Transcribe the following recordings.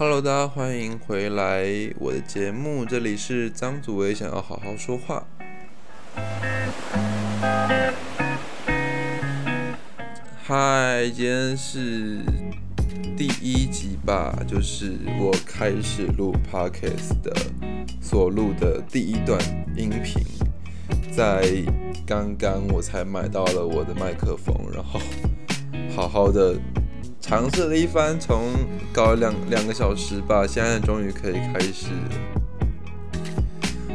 Hello，大家欢迎回来我的节目，这里是张祖伟，想要好好说话。嗨，今天是第一集吧，就是我开始录 Podcast 的所录的第一段音频，在刚刚我才买到了我的麦克风，然后好好的。尝试了一番，从搞了两两个小时吧，现在终于可以开始，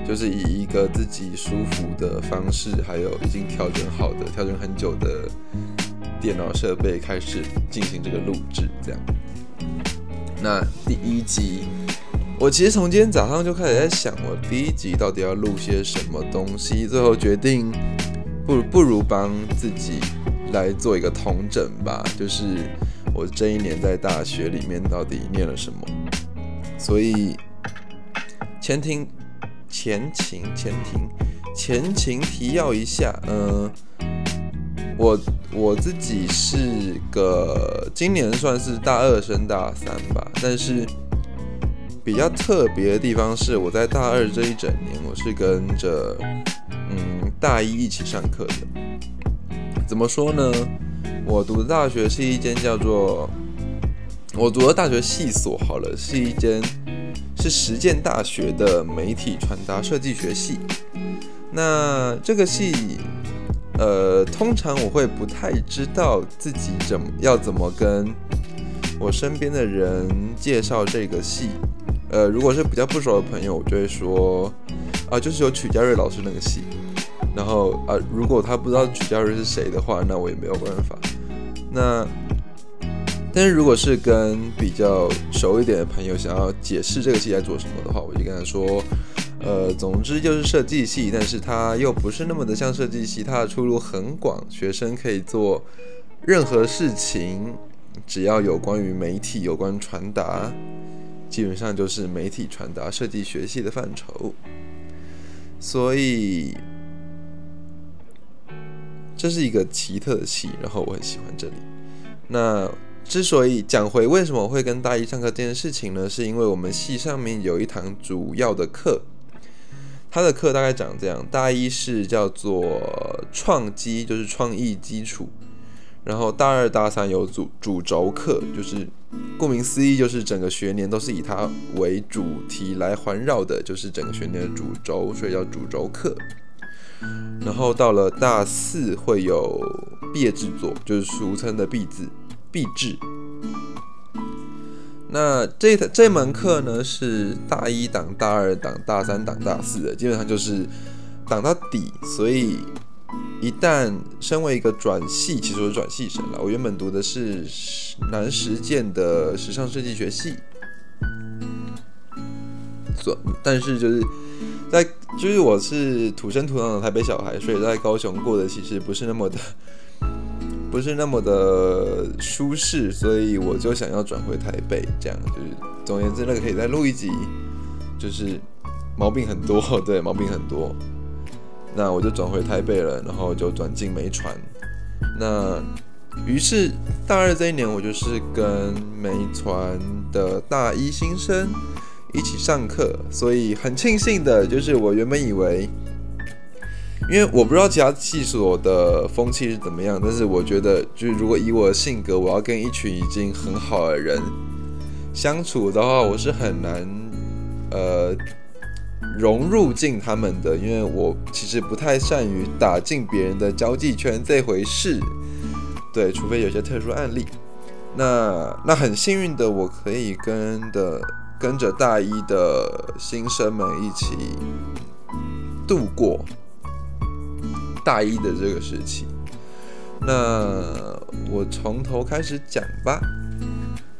就是以一个自己舒服的方式，还有已经调整好的、调整很久的电脑设备开始进行这个录制。这样，那第一集，我其实从今天早上就开始在想，我第一集到底要录些什么东西，最后决定不不如帮自己来做一个统整吧，就是。我这一年在大学里面到底念了什么？所以前庭前情前庭前情提要一下，嗯，我我自己是个今年算是大二升大三吧，但是比较特别的地方是，我在大二这一整年，我是跟着嗯大一一起上课的。怎么说呢？我读的大学是一间叫做我读的大学系所，好了，是一间是实践大学的媒体传达设计学系。那这个系，呃，通常我会不太知道自己怎要怎么跟我身边的人介绍这个系。呃，如果是比较不熟的朋友，我就会说啊，就是有曲家瑞老师那个系。然后啊，如果他不知道曲家瑞是谁的话，那我也没有办法。那，但是如果是跟比较熟一点的朋友想要解释这个系在做什么的话，我就跟他说，呃，总之就是设计系，但是它又不是那么的像设计系，它的出路很广，学生可以做任何事情，只要有关于媒体、有关传达，基本上就是媒体传达设计学系的范畴，所以。这是一个奇特的系，然后我很喜欢这里。那之所以讲回为什么会跟大一上课这件事情呢？是因为我们系上面有一堂主要的课，它的课大概长这样：大一是叫做创基，就是创意基础；然后大二、大三有主主轴课，就是顾名思义，就是整个学年都是以它为主题来环绕的，就是整个学年的主轴，所以叫主轴课。然后到了大四会有毕业制作，就是俗称的毕制。毕制。那这这门课呢是大一档、大二档、大三档、大四的，基本上就是档到底。所以一旦身为一个转系，其实我是转系生了。我原本读的是南实践的时尚设计学系，所但是就是。在就是我是土生土长的台北小孩，所以在高雄过得其实不是那么的，不是那么的舒适，所以我就想要转回台北，这样就是总而言之，那个可以再录一集，就是毛病很多，对，毛病很多，那我就转回台北了，然后就转进美传，那于是大二这一年，我就是跟美传的大一新生。一起上课，所以很庆幸的就是，我原本以为，因为我不知道其他系所的风气是怎么样，但是我觉得，就是如果以我的性格，我要跟一群已经很好的人相处的话，我是很难呃融入进他们的，因为我其实不太善于打进别人的交际圈这回事，对，除非有些特殊案例。那那很幸运的，我可以跟的。跟着大一的新生们一起度过大一的这个时期。那我从头开始讲吧。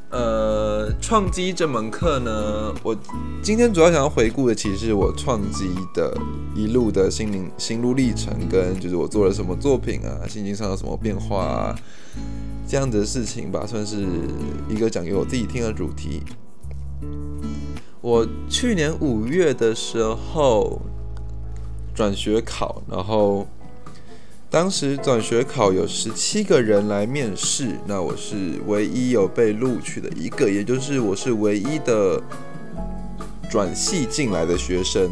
呃，创机这门课呢，我今天主要想要回顾的，其实是我创机的一路的心灵心路历程，跟就是我做了什么作品啊，心情上有什么变化啊，这样的事情吧，算是一个讲给我自己听的主题。我去年五月的时候转学考，然后当时转学考有十七个人来面试，那我是唯一有被录取的一个，也就是我是唯一的转系进来的学生。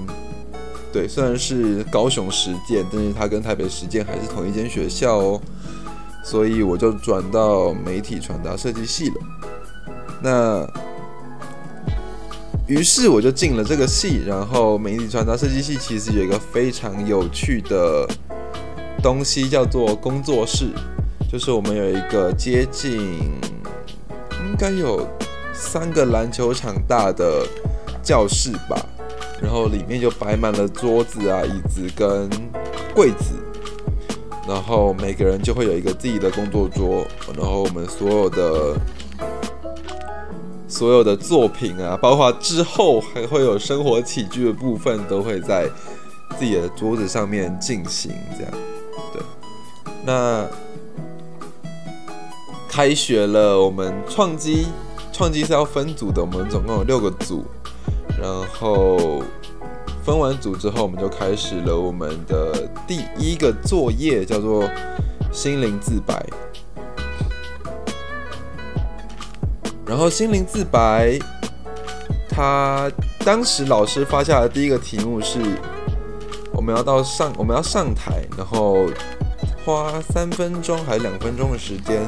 对，虽然是高雄实践，但是他跟台北实践还是同一间学校哦，所以我就转到媒体传达设计系了。那于是我就进了这个系，然后媒体传达设计系其实有一个非常有趣的。东西叫做工作室，就是我们有一个接近应该有三个篮球场大的教室吧，然后里面就摆满了桌子啊、椅子跟柜子，然后每个人就会有一个自己的工作桌，然后我们所有的所有的作品啊，包括之后还会有生活起居的部分，都会在自己的桌子上面进行这样。对那开学了，我们创机创机是要分组的，我们总共有六个组，然后分完组之后，我们就开始了我们的第一个作业，叫做心灵自白。然后心灵自白，他当时老师发下的第一个题目是，我们要到上我们要上台，然后。花三分钟还是两分钟的时间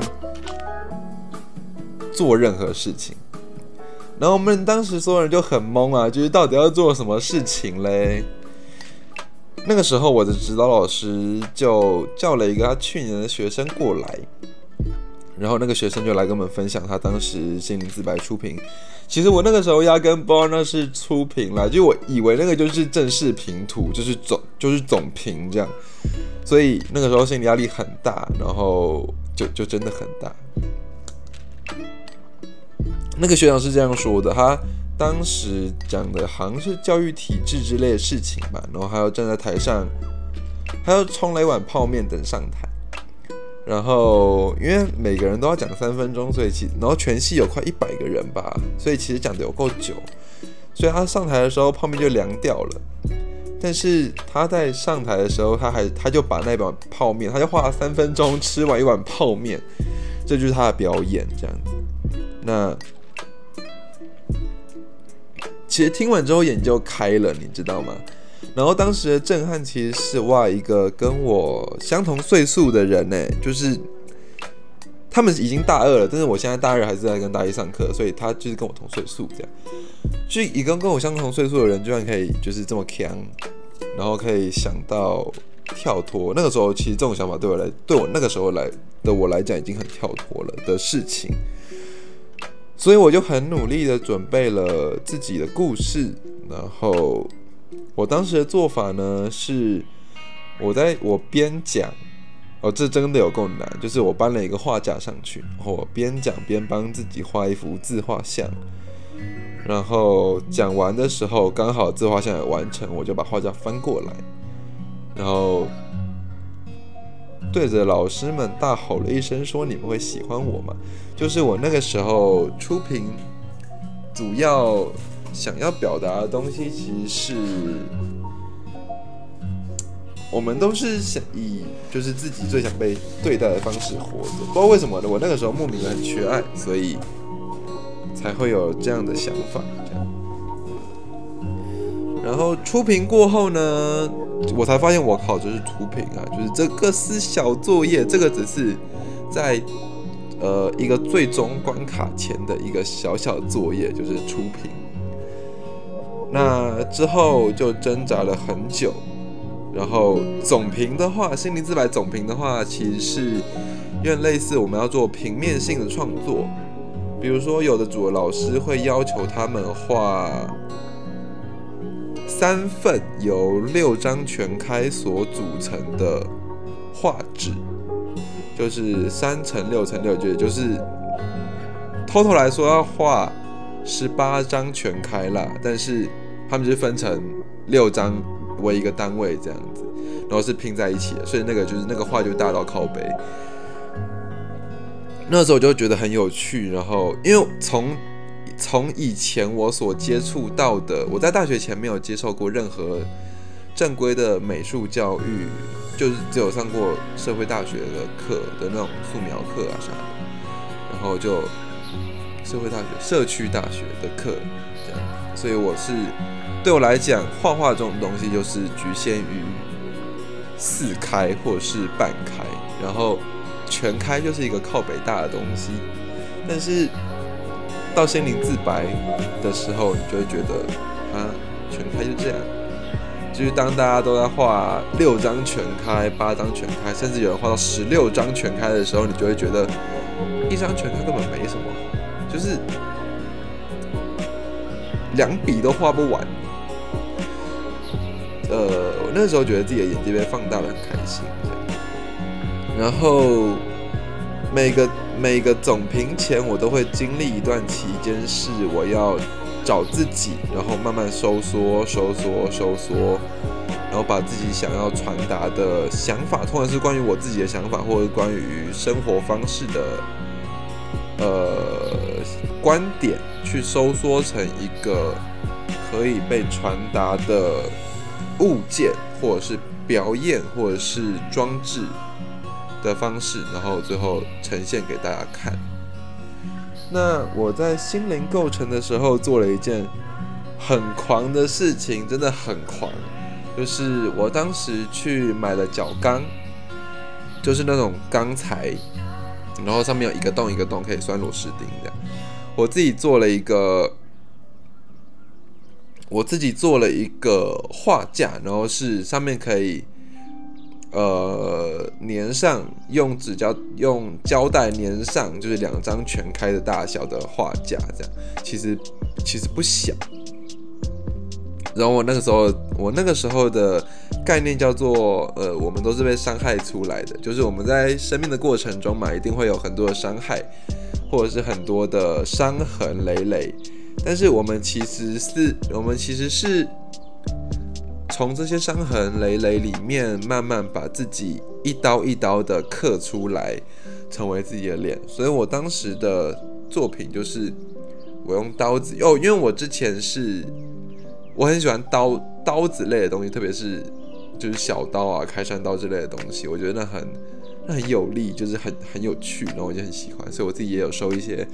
做任何事情，然后我们当时所有人就很懵啊，就是到底要做什么事情嘞？那个时候我的指导老师就叫了一个他去年的学生过来。然后那个学生就来跟我们分享他当时心灵自白出评。其实我那个时候压根不知道那是出评啦，就我以为那个就是正式评图，就是总就是总评这样。所以那个时候心理压力很大，然后就就真的很大。那个学长是这样说的，他当时讲的好像是教育体制之类的事情吧，然后还要站在台上，还要冲了一碗泡面等上台。然后，因为每个人都要讲三分钟，所以其然后全系有快一百个人吧，所以其实讲的有够久。所以他上台的时候泡面就凉掉了。但是他在上台的时候，他还他就把那碗泡面，他就花了三分钟吃完一碗泡面，这就是他的表演这样子。那其实听完之后眼就开了，你知道吗？然后当时的震撼其实是哇，一个跟我相同岁数的人呢，就是他们已经大二了，但是我现在大二还是在跟大一上课，所以他就是跟我同岁数这样。就一个跟我相同岁数的人，居然可以就是这么强，然后可以想到跳脱。那个时候其实这种想法对我来，对我那个时候来的我来讲已经很跳脱了的事情，所以我就很努力的准备了自己的故事，然后。我当时的做法呢，是我在我边讲，哦，这真的有够难，就是我搬了一个画架上去，然后我边讲边帮自己画一幅自画像，然后讲完的时候刚好自画像也完成，我就把画架翻过来，然后对着老师们大吼了一声，说：“你们会喜欢我吗？”就是我那个时候出屏，主要。想要表达的东西其实是，我们都是想以就是自己最想被对待的方式活着。不知道为什么呢？我那个时候莫名的很缺爱，所以才会有这样的想法。然后出屏过后呢，我才发现我靠，就是出屏啊，就是这个是小作业，这个只是在呃一个最终关卡前的一个小小作业，就是出屏。那之后就挣扎了很久，然后总评的话，心灵自白总评的话，其实是有点类似我们要做平面性的创作，比如说有的组的老师会要求他们画三份由六张全开所组成的画纸，就是三乘六乘六，就就是 total 来说要画十八张全开啦，但是。他们就分成六张为一个单位这样子，然后是拼在一起的，所以那个就是那个画就大到靠背。那时候我就觉得很有趣，然后因为从从以前我所接触到的，我在大学前没有接受过任何正规的美术教育，就是只有上过社会大学的课的那种素描课啊啥的，然后就社会大学、社区大学的课，所以我是对我来讲，画画这种东西就是局限于四开或是半开，然后全开就是一个靠北大的东西，但是到心灵自白的时候，你就会觉得啊，全开就这样。就是当大家都在画六张全开、八张全开，甚至有人画到十六张全开的时候，你就会觉得一张全开根本没什么，就是两笔都画不完。呃，我那时候觉得自己的眼界被放大了，很开心。然后每个每个总评前，我都会经历一段期间，是我要。找自己，然后慢慢收缩、收缩、收缩，然后把自己想要传达的想法，通常是关于我自己的想法，或者关于生活方式的呃观点，去收缩成一个可以被传达的物件，或者是表演，或者是装置的方式，然后最后呈现给大家看。那我在心灵构成的时候做了一件很狂的事情，真的很狂，就是我当时去买了角钢，就是那种钢材，然后上面有一个洞一个洞可以拴螺丝钉这样。我自己做了一个，我自己做了一个画架，然后是上面可以。呃，粘上用纸胶用胶带粘上，就是两张全开的大小的画架，这样其实其实不小。然后我那个时候，我那个时候的概念叫做，呃，我们都是被伤害出来的，就是我们在生命的过程中嘛，一定会有很多的伤害，或者是很多的伤痕累累，但是我们其实是，我们其实是。从这些伤痕累累里面，慢慢把自己一刀一刀的刻出来，成为自己的脸。所以我当时的作品就是我用刀子哦，因为我之前是我很喜欢刀刀子类的东西，特别是就是小刀啊、开山刀之类的东西，我觉得那很那很有力，就是很很有趣，然后我就很喜欢。所以我自己也有收一些，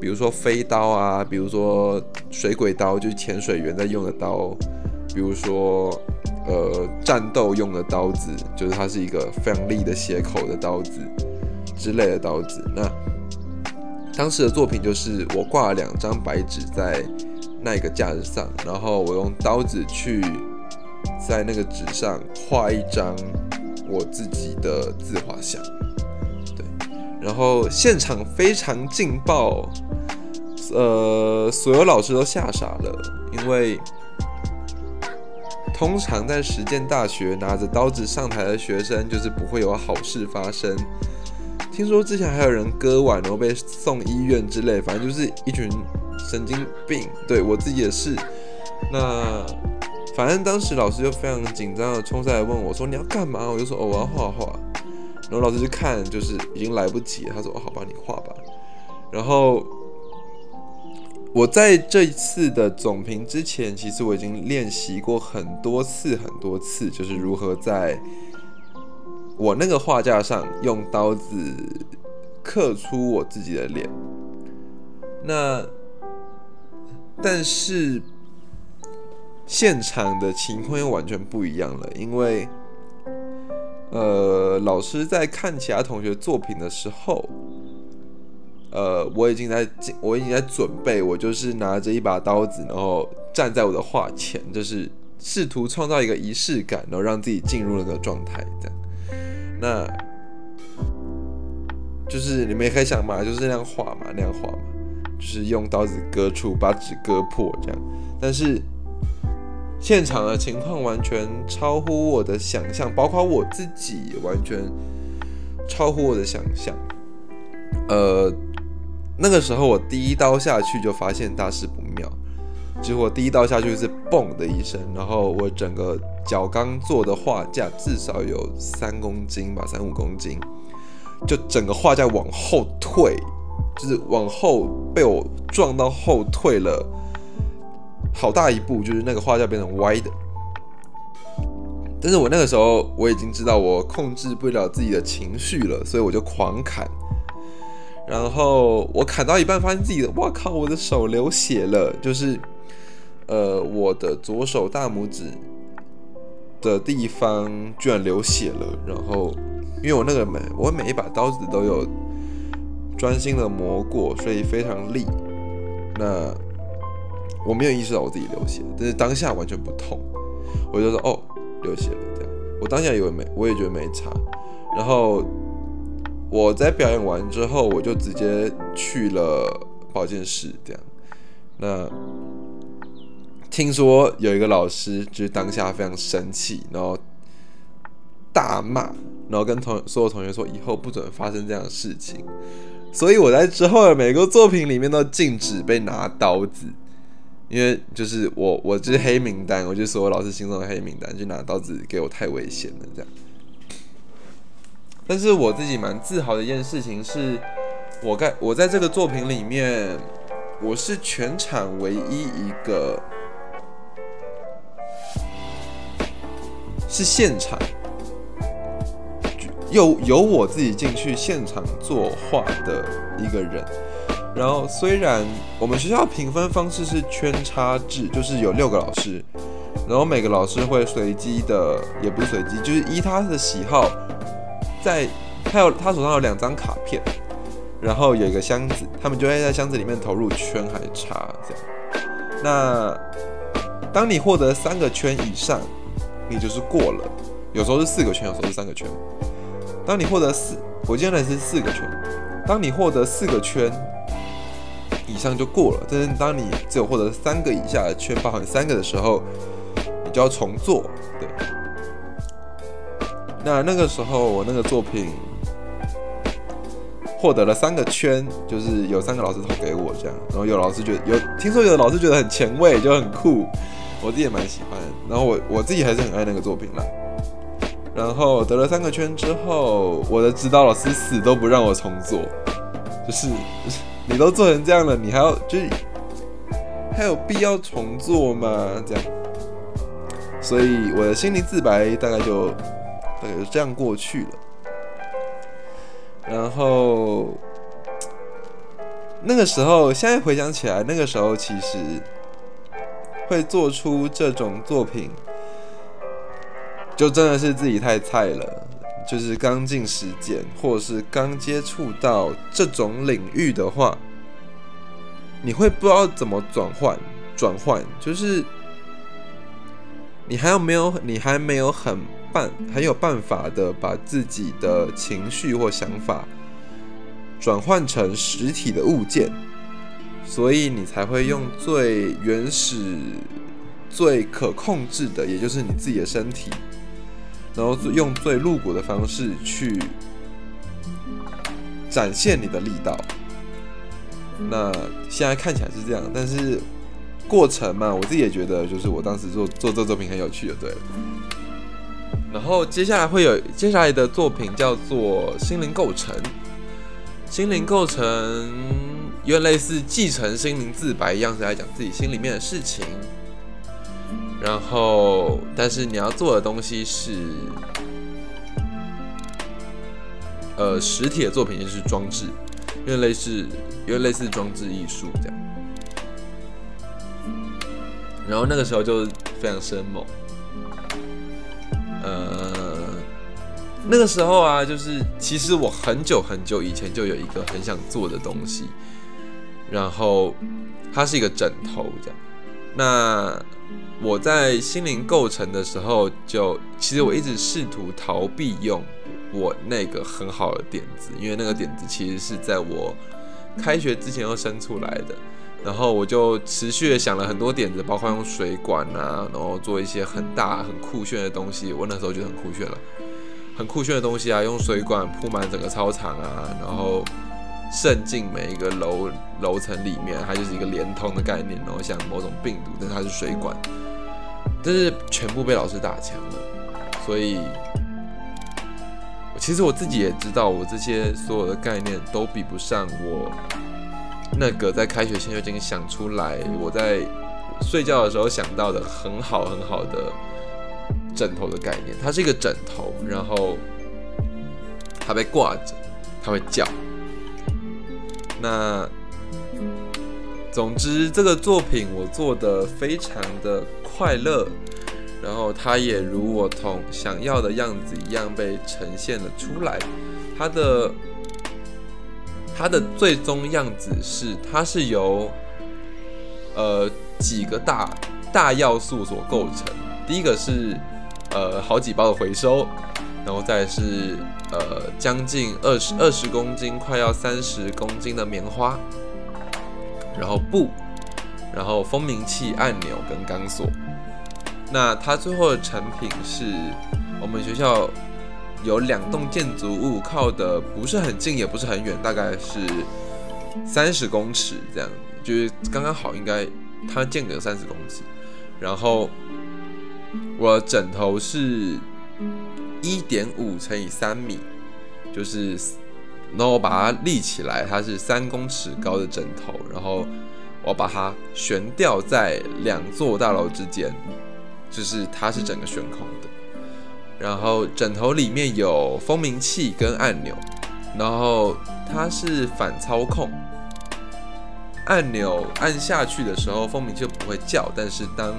比如说飞刀啊，比如说水鬼刀，就是潜水员在用的刀。比如说，呃，战斗用的刀子，就是它是一个非常利的斜口的刀子之类的刀子。那当时的作品就是我挂了两张白纸在那个架子上，然后我用刀子去在那个纸上画一张我自己的自画像。对，然后现场非常劲爆，呃，所有老师都吓傻了，因为。通常在实践大学拿着刀子上台的学生，就是不会有好事发生。听说之前还有人割腕然后被送医院之类，反正就是一群神经病。对我自己也是。那反正当时老师就非常紧张的冲上来问我说：“你要干嘛？”我就说：“哦，我要画画。”然后老师就看，就是已经来不及了，他说：“哦，好吧，你画吧。”然后。我在这一次的总评之前，其实我已经练习过很多次、很多次，就是如何在我那个画架上用刀子刻出我自己的脸。那但是现场的情况又完全不一样了，因为呃，老师在看其他同学作品的时候。呃，我已经在，我已经在准备，我就是拿着一把刀子，然后站在我的画前，就是试图创造一个仪式感，然后让自己进入那个状态。这样，那就是你们也可以想嘛，就是那样画嘛，那样画嘛，就是用刀子割出，把纸割破这样。但是现场的情况完全超乎我的想象，包括我自己完全超乎我的想象。呃。那个时候我第一刀下去就发现大事不妙，结果第一刀下去是嘣的一声，然后我整个脚刚做的画架至少有三公斤吧，三五公斤，就整个画架往后退，就是往后被我撞到后退了好大一步，就是那个画架变成歪的。但是我那个时候我已经知道我控制不了自己的情绪了，所以我就狂砍。然后我砍到一半，发现自己的，哇靠，我的手流血了，就是呃我的左手大拇指的地方居然流血了。然后因为我那个每我每一把刀子都有专心的磨过，所以非常利。那我没有意识到我自己流血，但是当下完全不痛，我就说哦流血了这样。我当下以为没，我也觉得没差。然后我在表演完之后，我就直接去了保健室这样。那听说有一个老师就是当下非常生气，然后大骂，然后跟同所有同学说以后不准发生这样的事情。所以我在之后的每个作品里面都禁止被拿刀子，因为就是我我就是黑名单，我就所有老师心中的黑名单，就拿刀子给我太危险了这样。但是我自己蛮自豪的一件事情是，我在我在这个作品里面，我是全场唯一一个是现场。有有我自己进去现场作画的一个人，然后虽然我们学校评分方式是圈叉制，就是有六个老师，然后每个老师会随机的，也不是随机，就是依他的喜好，在他有他手上有两张卡片，然后有一个箱子，他们就会在箱子里面投入圈还是叉这样。那当你获得三个圈以上，你就是过了，有时候是四个圈，有时候是三个圈。当你获得四，我记得是四个圈。当你获得四个圈以上就过了，但是当你只有获得三个以下的圈，包含三个的时候，你就要重做。对。那那个时候我那个作品获得了三个圈，就是有三个老师投给我这样，然后有老师觉得有，听说有的老师觉得很前卫，就很酷，我自己也蛮喜欢。然后我我自己还是很爱那个作品啦。然后得了三个圈之后，我的指导老师死都不让我重做，就是你都做成这样了，你还要就是还有必要重做吗？这样，所以我的心灵自白大概就大概就这样过去了。然后那个时候，现在回想起来，那个时候其实会做出这种作品。就真的是自己太菜了，就是刚进实践，或者是刚接触到这种领域的话，你会不知道怎么转换，转换就是你还有没有，你还没有很办很有办法的把自己的情绪或想法转换成实体的物件，所以你才会用最原始、最可控制的，也就是你自己的身体。然后用最露骨的方式去展现你的力道。那现在看起来是这样，但是过程嘛，我自己也觉得，就是我当时做做这作品很有趣的，对了。然后接下来会有接下来的作品叫做《心灵构成》，《心灵构成》有点类似继承心灵自白一样，是在讲自己心里面的事情。然后，但是你要做的东西是，呃，实体的作品就是装置，因为类似，因为类似装置艺术这样。然后那个时候就非常生猛，呃，那个时候啊，就是其实我很久很久以前就有一个很想做的东西，然后它是一个枕头这样，那。我在心灵构成的时候，就其实我一直试图逃避用我那个很好的点子，因为那个点子其实是在我开学之前又生出来的。然后我就持续的想了很多点子，包括用水管啊，然后做一些很大很酷炫的东西。我那时候觉得很酷炫了，很酷炫的东西啊，用水管铺满整个操场啊，然后渗进每一个楼楼层里面，它就是一个连通的概念，然后像某种病毒，但是它是水管。但是全部被老师打墙了，所以，其实我自己也知道，我这些所有的概念都比不上我那个在开学前就已经想出来，我在睡觉的时候想到的很好很好的枕头的概念，它是一个枕头，然后它被挂着，它会叫。那总之，这个作品我做的非常的快乐，然后它也如我同想要的样子一样被呈现了出来。它的它的最终样子是，它是由呃几个大大要素所构成。第一个是呃好几包的回收，然后再是呃将近二十二十公斤，快要三十公斤的棉花。然后布，然后蜂鸣器、按钮跟钢索。那它最后的成品是我们学校有两栋建筑物，靠的不是很近，也不是很远，大概是三十公尺这样，就是刚刚好，应该它间隔三十公尺。然后我枕头是一点五乘以三米，就是。然后我把它立起来，它是三公尺高的枕头，然后我把它悬吊在两座大楼之间，就是它是整个悬空的。然后枕头里面有蜂鸣器跟按钮，然后它是反操控，按钮按下去的时候蜂鸣就不会叫，但是当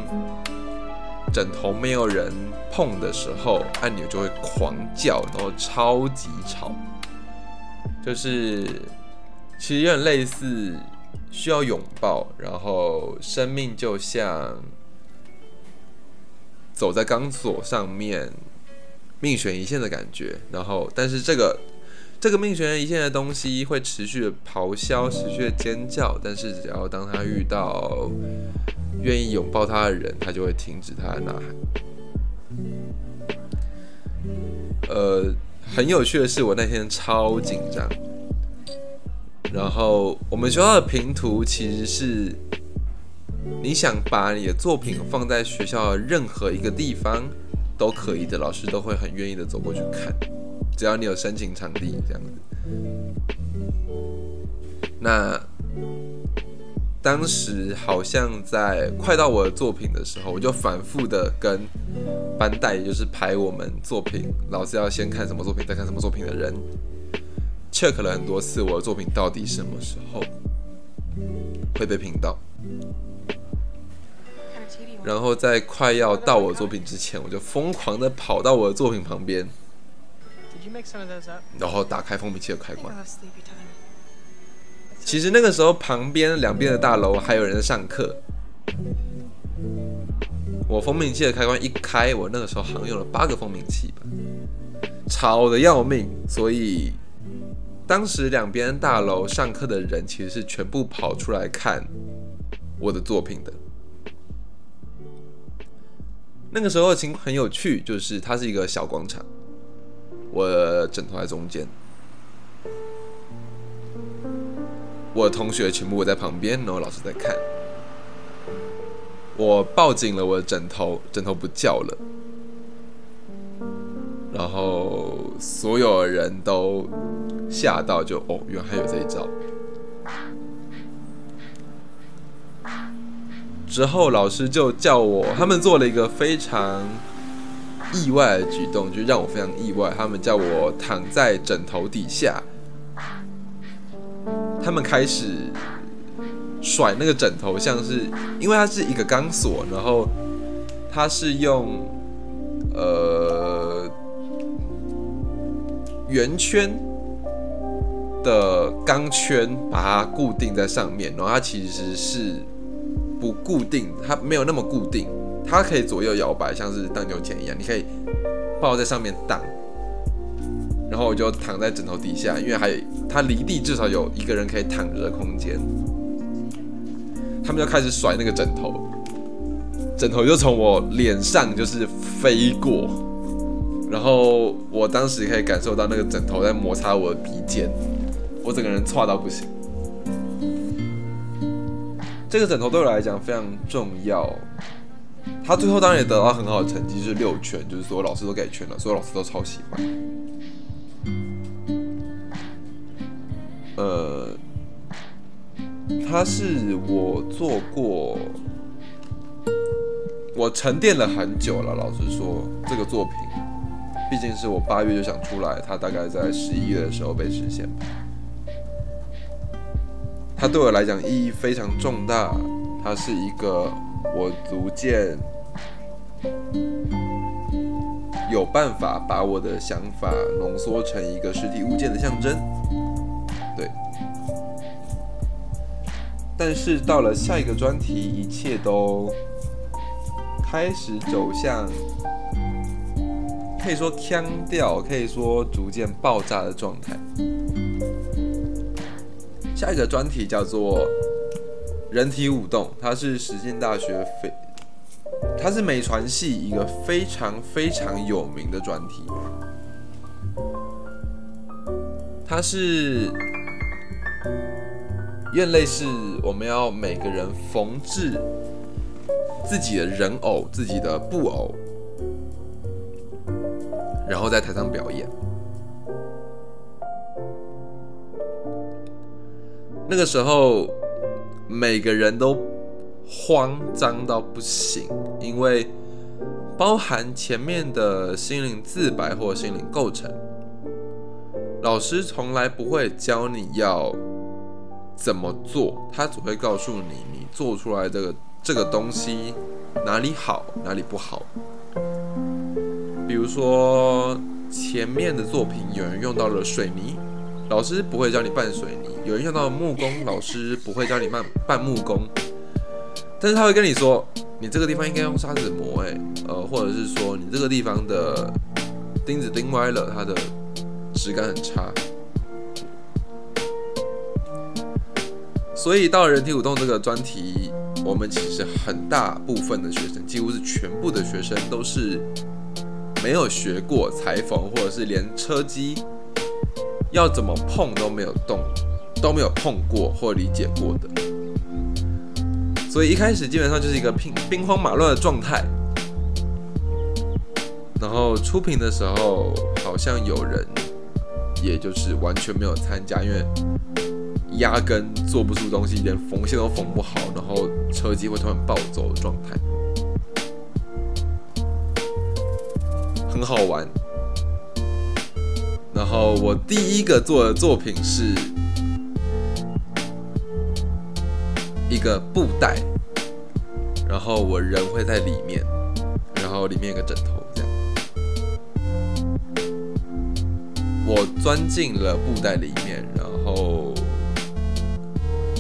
枕头没有人碰的时候，按钮就会狂叫，然后超级吵。就是，其实有点类似需要拥抱，然后生命就像走在钢索上面，命悬一线的感觉。然后，但是这个这个命悬一线的东西会持续的咆哮，持续的尖叫。但是，只要当他遇到愿意拥抱他的人，他就会停止他的呐喊。呃。很有趣的是，我那天超紧张。然后我们学校的评图其实是，你想把你的作品放在学校的任何一个地方都可以的，老师都会很愿意的走过去看，只要你有申请场地这样子。那。当时好像在快到我的作品的时候，我就反复的跟班代，也就是排我们作品，老师要先看什么作品，再看什么作品的人，check 了很多次我的作品到底什么时候会被评到。然后在快要到我作品之前，我就疯狂的跑到我的作品旁边，然后打开封闭器的开关。其实那个时候，旁边两边的大楼还有人在上课。我蜂鸣器的开关一开，我那个时候好像用了八个蜂鸣器吧，吵得要命。所以当时两边大楼上课的人其实是全部跑出来看我的作品的。那个时候情况很有趣，就是它是一个小广场，我枕头在中间。我的同学全部在旁边，然后老师在看。我抱紧了我的枕头，枕头不叫了。然后所有人都吓到，就哦，原来还有这一招。之后老师就叫我，他们做了一个非常意外的举动，就让我非常意外。他们叫我躺在枕头底下。他们开始甩那个枕头，像是因为它是一个钢索，然后它是用呃圆圈的钢圈把它固定在上面，然后它其实是不固定，它没有那么固定，它可以左右摇摆，像是荡秋千一样，你可以抱在上面荡。然后我就躺在枕头底下，因为还有它离地至少有一个人可以躺着的空间。他们就开始甩那个枕头，枕头就从我脸上就是飞过，然后我当时可以感受到那个枕头在摩擦我的鼻尖，我整个人差到不行。这个枕头对我来讲非常重要，他最后当然也得到很好的成绩，是六圈，就是所有老师都给圈了，所有老师都超喜欢。呃，它是我做过，我沉淀了很久了。老实说，这个作品毕竟是我八月就想出来，它大概在十一月的时候被实现。它对我来讲意义非常重大，它是一个我逐渐有办法把我的想法浓缩成一个实体物件的象征。对。但是到了下一个专题，一切都开始走向，可以说腔调，可以说逐渐爆炸的状态。下一个专题叫做人体舞动，它是实践大学非，它是美传系一个非常非常有名的专题，它是。院类似我们要每个人缝制自己的人偶、自己的布偶，然后在台上表演。那个时候，每个人都慌张到不行，因为包含前面的心灵自白或心灵构成，老师从来不会教你要。怎么做？他只会告诉你，你做出来这个这个东西哪里好，哪里不好。比如说前面的作品，有人用到了水泥，老师不会教你拌水泥；有人用到了木工，老师不会教你拌拌木工。但是他会跟你说，你这个地方应该用砂纸磨，哎，呃，或者是说你这个地方的钉子钉歪了，它的质感很差。所以到人体舞动这个专题，我们其实很大部分的学生，几乎是全部的学生都是没有学过裁缝，或者是连车机要怎么碰都没有动，都没有碰过或理解过的。所以一开始基本上就是一个兵兵荒马乱的状态。然后出品的时候，好像有人也就是完全没有参加，因为。压根做不出东西，连缝线都缝不好，然后车机会突然暴走的状态，很好玩。然后我第一个做的作品是一个布袋，然后我人会在里面，然后里面有个枕头，这样。我钻进了布袋里面，然后。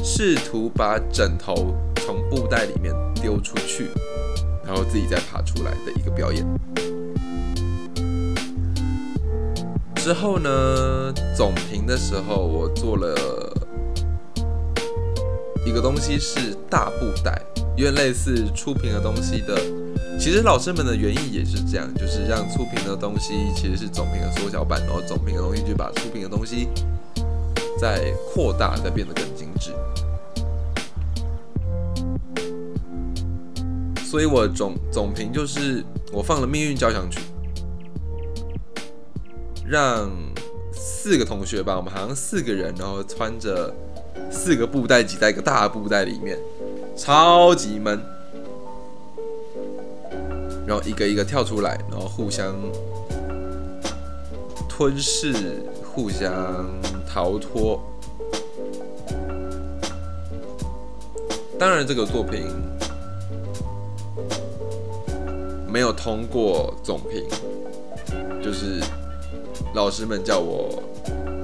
试图把枕头从布袋里面丢出去，然后自己再爬出来的一个表演。之后呢，总评的时候我做了一个东西是大布袋，因为类似出品的东西的。其实老师们的原意也是这样，就是让出品的东西其实是总评的缩小版，然后总评的东西就把出品的东西再扩大，再变得更精致。所以我总总评就是我放了命运交响曲，让四个同学吧，我们好像四个人，然后穿着四个布袋挤在一个大布袋里面，超级闷，然后一个一个跳出来，然后互相吞噬，互相逃脱。当然，这个作品。没有通过总评，就是老师们叫我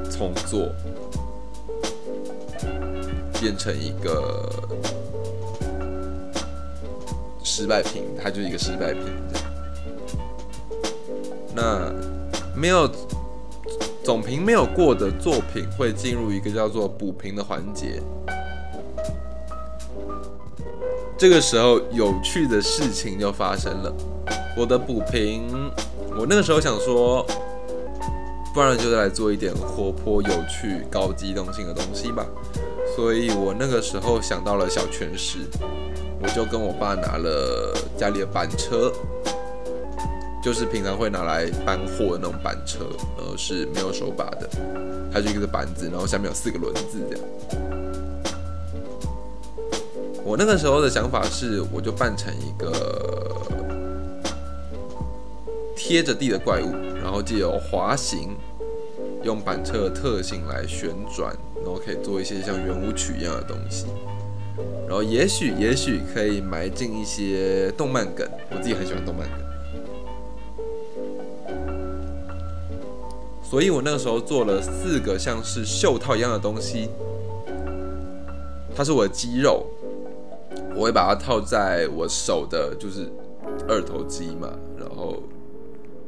重做，变成一个失败品，它就是一个失败品。那没有总评没有过的作品，会进入一个叫做补评的环节。这个时候，有趣的事情就发生了。我的补评，我那个时候想说，不然就来做一点活泼、有趣、高机动性的东西吧。所以我那个时候想到了小拳师，我就跟我爸拿了家里的板车，就是平常会拿来搬货的那种板车，呃，是没有手把的，它就一个板子，然后下面有四个轮子这样。我那个时候的想法是，我就扮成一个。贴着地的怪物，然后借由滑行，用板车的特性来旋转，我可以做一些像圆舞曲一样的东西。然后也许也许可以埋进一些动漫梗，我自己很喜欢动漫梗，所以我那个时候做了四个像是袖套一样的东西，它是我的肌肉，我会把它套在我手的，就是二头肌嘛，然后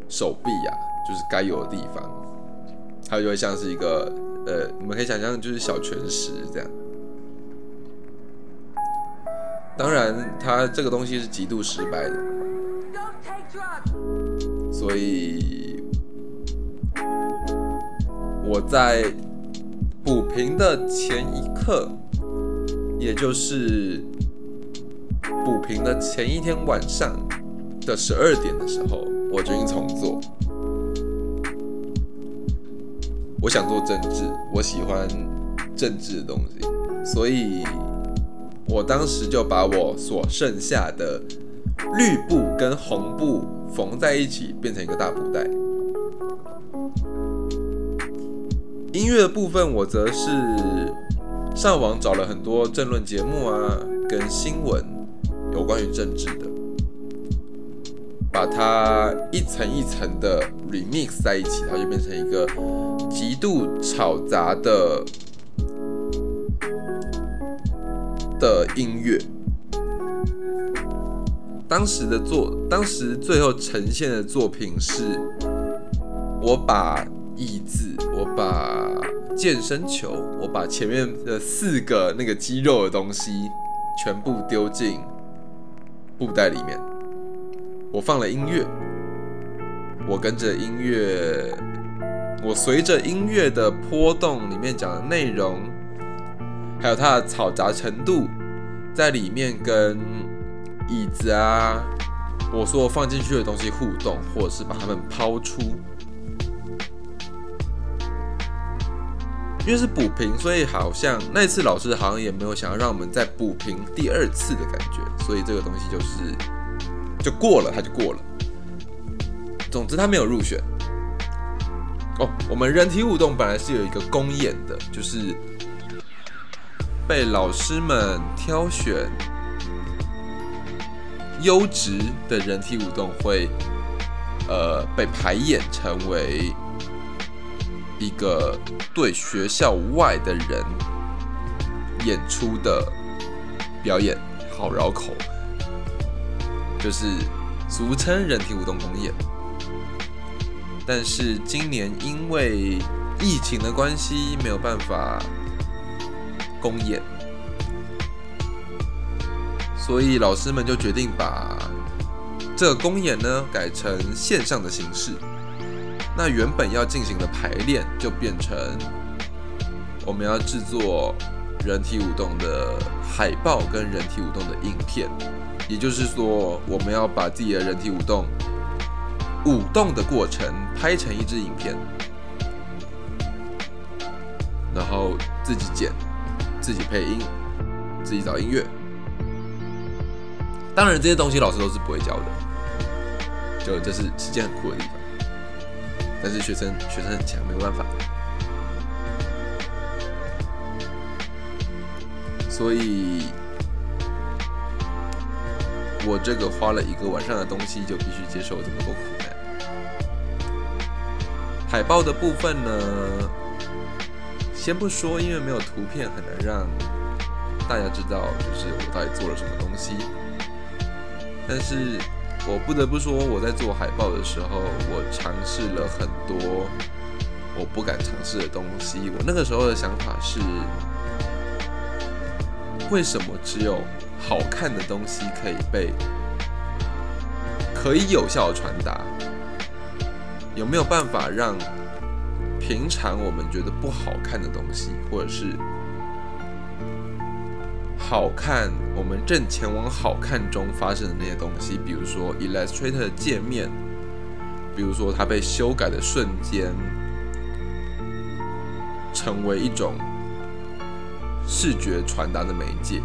手臂呀，就是该有的地方，它就会像是一个呃，你们可以想象就是小拳石这样。当然，它这个东西是极度失败的，所以我在补平的前一刻，也就是补平的前一天晚上的十二点的时候，我决定重做。我想做政治，我喜欢政治的东西，所以。我当时就把我所剩下的绿布跟红布缝在一起，变成一个大布袋。音乐的部分，我则是上网找了很多政论节目啊，跟新闻有关于政治的，把它一层一层的 remix 在一起，它就变成一个极度吵杂的。的音乐，当时的作，当时最后呈现的作品是，我把椅子，我把健身球，我把前面的四个那个肌肉的东西全部丢进布袋里面，我放了音乐，我跟着音乐，我随着音乐的波动里面讲的内容。还有它的嘈杂程度，在里面跟椅子啊，我说放进去的东西互动，或者是把它们抛出，因为是补平，所以好像那次老师好像也没有想要让我们再补平第二次的感觉，所以这个东西就是就过了，它就过了。总之，它没有入选。哦，我们人体舞动本来是有一个公演的，就是。被老师们挑选优质的人体舞动会，呃，被排演成为一个对学校外的人演出的表演，好绕口，就是俗称人体舞动公演。但是今年因为疫情的关系，没有办法。公演，所以老师们就决定把这个公演呢改成线上的形式。那原本要进行的排练就变成我们要制作人体舞动的海报跟人体舞动的影片，也就是说，我们要把自己的人体舞动舞动的过程拍成一支影片，然后自己剪。自己配音，自己找音乐。当然，这些东西老师都是不会教的，就这是是件很酷的地方。但是学生学生很强，没有办法。所以，我这个花了一个晚上的东西，就必须接受这么多苦。海报的部分呢？先不说，因为没有图片，很难让大家知道，就是我到底做了什么东西。但是我不得不说，我在做海报的时候，我尝试了很多我不敢尝试的东西。我那个时候的想法是：为什么只有好看的东西可以被可以有效传达？有没有办法让？平常我们觉得不好看的东西，或者是好看，我们正前往好看中发生的那些东西，比如说 Illustrator 的界面，比如说它被修改的瞬间，成为一种视觉传达的媒介。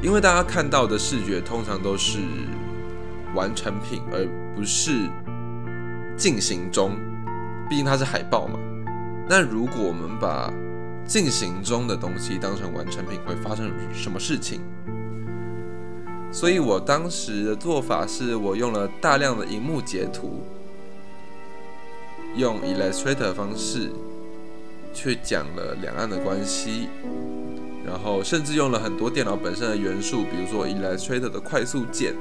因为大家看到的视觉通常都是完成品，而不是进行中，毕竟它是海报嘛。那如果我们把进行中的东西当成完成品，会发生什么事情？所以我当时的做法是我用了大量的荧幕截图，用 Illustrator 方式去讲了两岸的关系，然后甚至用了很多电脑本身的元素，比如说 Illustrator 的快速键，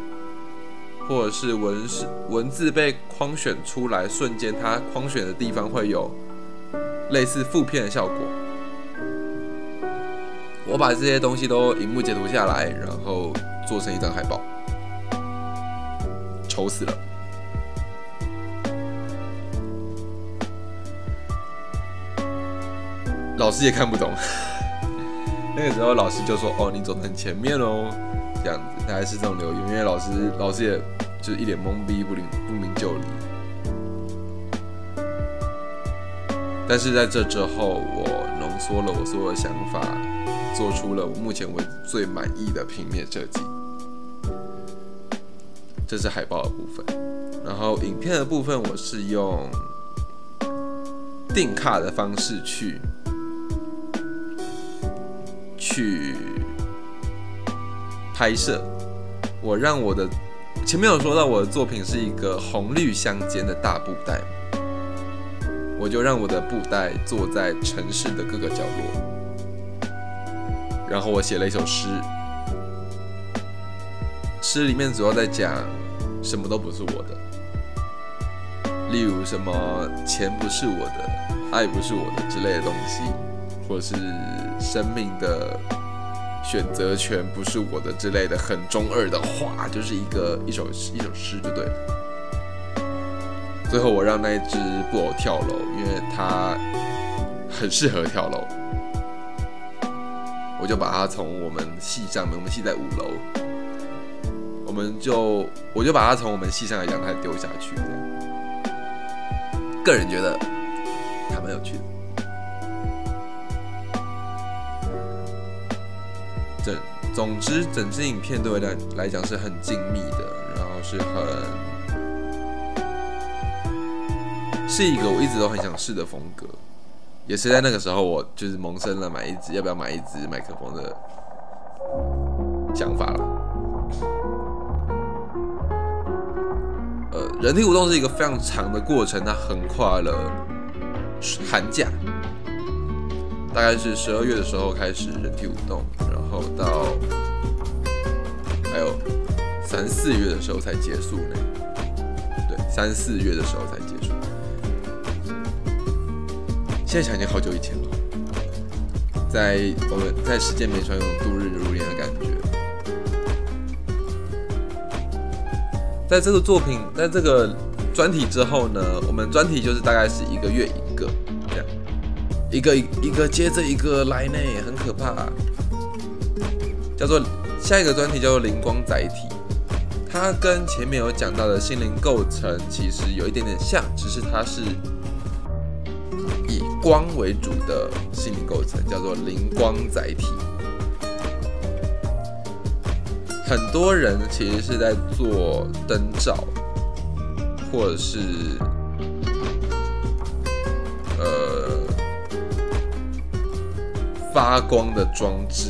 或者是文是文字被框选出来，瞬间它框选的地方会有类似负片的效果。我把这些东西都荧幕截图下来，然后做成一张海报，丑死了。老师也看不懂，那个时候老师就说：“哦，你走得很前面哦。”这样子，大概是这种留言，因为老师老师也就一脸懵逼，不灵不明就里。但是在这之后，我浓缩了我所有的想法。做出了我目前为止最满意的平面设计，这是海报的部分。然后影片的部分，我是用定卡的方式去去拍摄。我让我的前面有说到我的作品是一个红绿相间的大布袋，我就让我的布袋坐在城市的各个角落。然后我写了一首诗，诗里面主要在讲什么都不是我的，例如什么钱不是我的，爱不是我的之类的东西，或是生命的选择权不是我的之类的很中二的话，就是一个一首一首诗就对了。最后我让那一只布偶跳楼，因为它很适合跳楼。我就把它从我们系上面，我们系在五楼，我们就我就把它从我们系上的阳台丢下去，个人觉得还蛮有趣的。整总之，整支影片对我来来讲是很静谧的，然后是很是一个我一直都很想试的风格。也是在那个时候，我就是萌生了买一支要不要买一支麦克风的想法了。呃，人体舞动是一个非常长的过程，它横跨了寒假，大概是十二月的时候开始人体舞动，后到还有三四月的时候才结束呢。对，三四月的时候才结束。现在想起好久以前了，在我们在时间没穿用度日如年的感觉，在这个作品，在这个专题之后呢，我们专题就是大概是一个月一个这样，一个一个接着一个来呢，很可怕。叫做下一个专题叫做灵光载体，它跟前面有讲到的心灵构成其实有一点点像，只是它是以。光为主的心灵构成叫做灵光载体。很多人其实是在做灯罩，或者是呃发光的装置，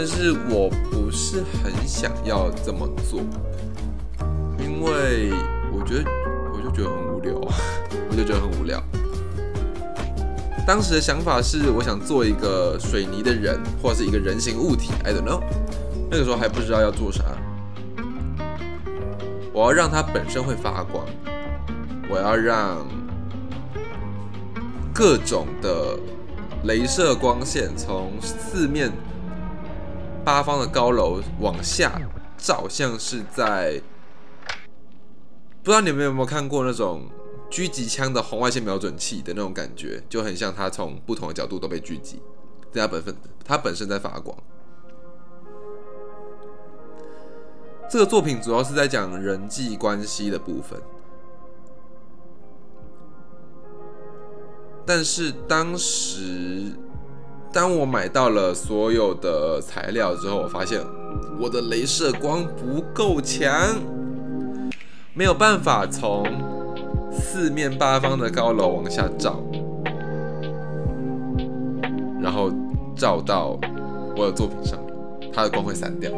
但是我不是很想要这么做，因为我觉得我就觉得很无聊，我就觉得很无聊。当时的想法是，我想做一个水泥的人，或者是一个人形物体，I don't know。那个时候还不知道要做啥。我要让它本身会发光，我要让各种的镭射光线从四面八方的高楼往下照，像是在不知道你们有没有看过那种。狙击枪的红外线瞄准器的那种感觉，就很像它从不同的角度都被狙击，它本分它本身在发光。这个作品主要是在讲人际关系的部分，但是当时当我买到了所有的材料之后，我发现我的镭射光不够强。没有办法从四面八方的高楼往下照，然后照到我的作品上，它的光会散掉。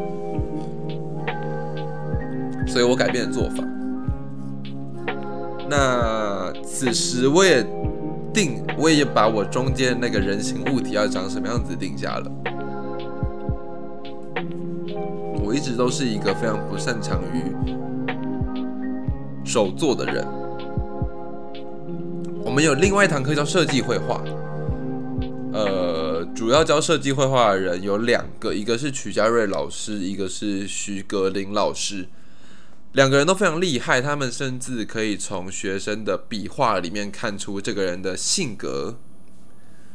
所以我改变了做法。那此时我也定，我也把我中间那个人形物体要长什么样子定下了。我一直都是一个非常不擅长于手作的人。我们有另外一堂课叫设计绘画，呃，主要教设计绘画的人有两个，一个是曲家瑞老师，一个是徐格林老师。两个人都非常厉害，他们甚至可以从学生的笔画里面看出这个人的性格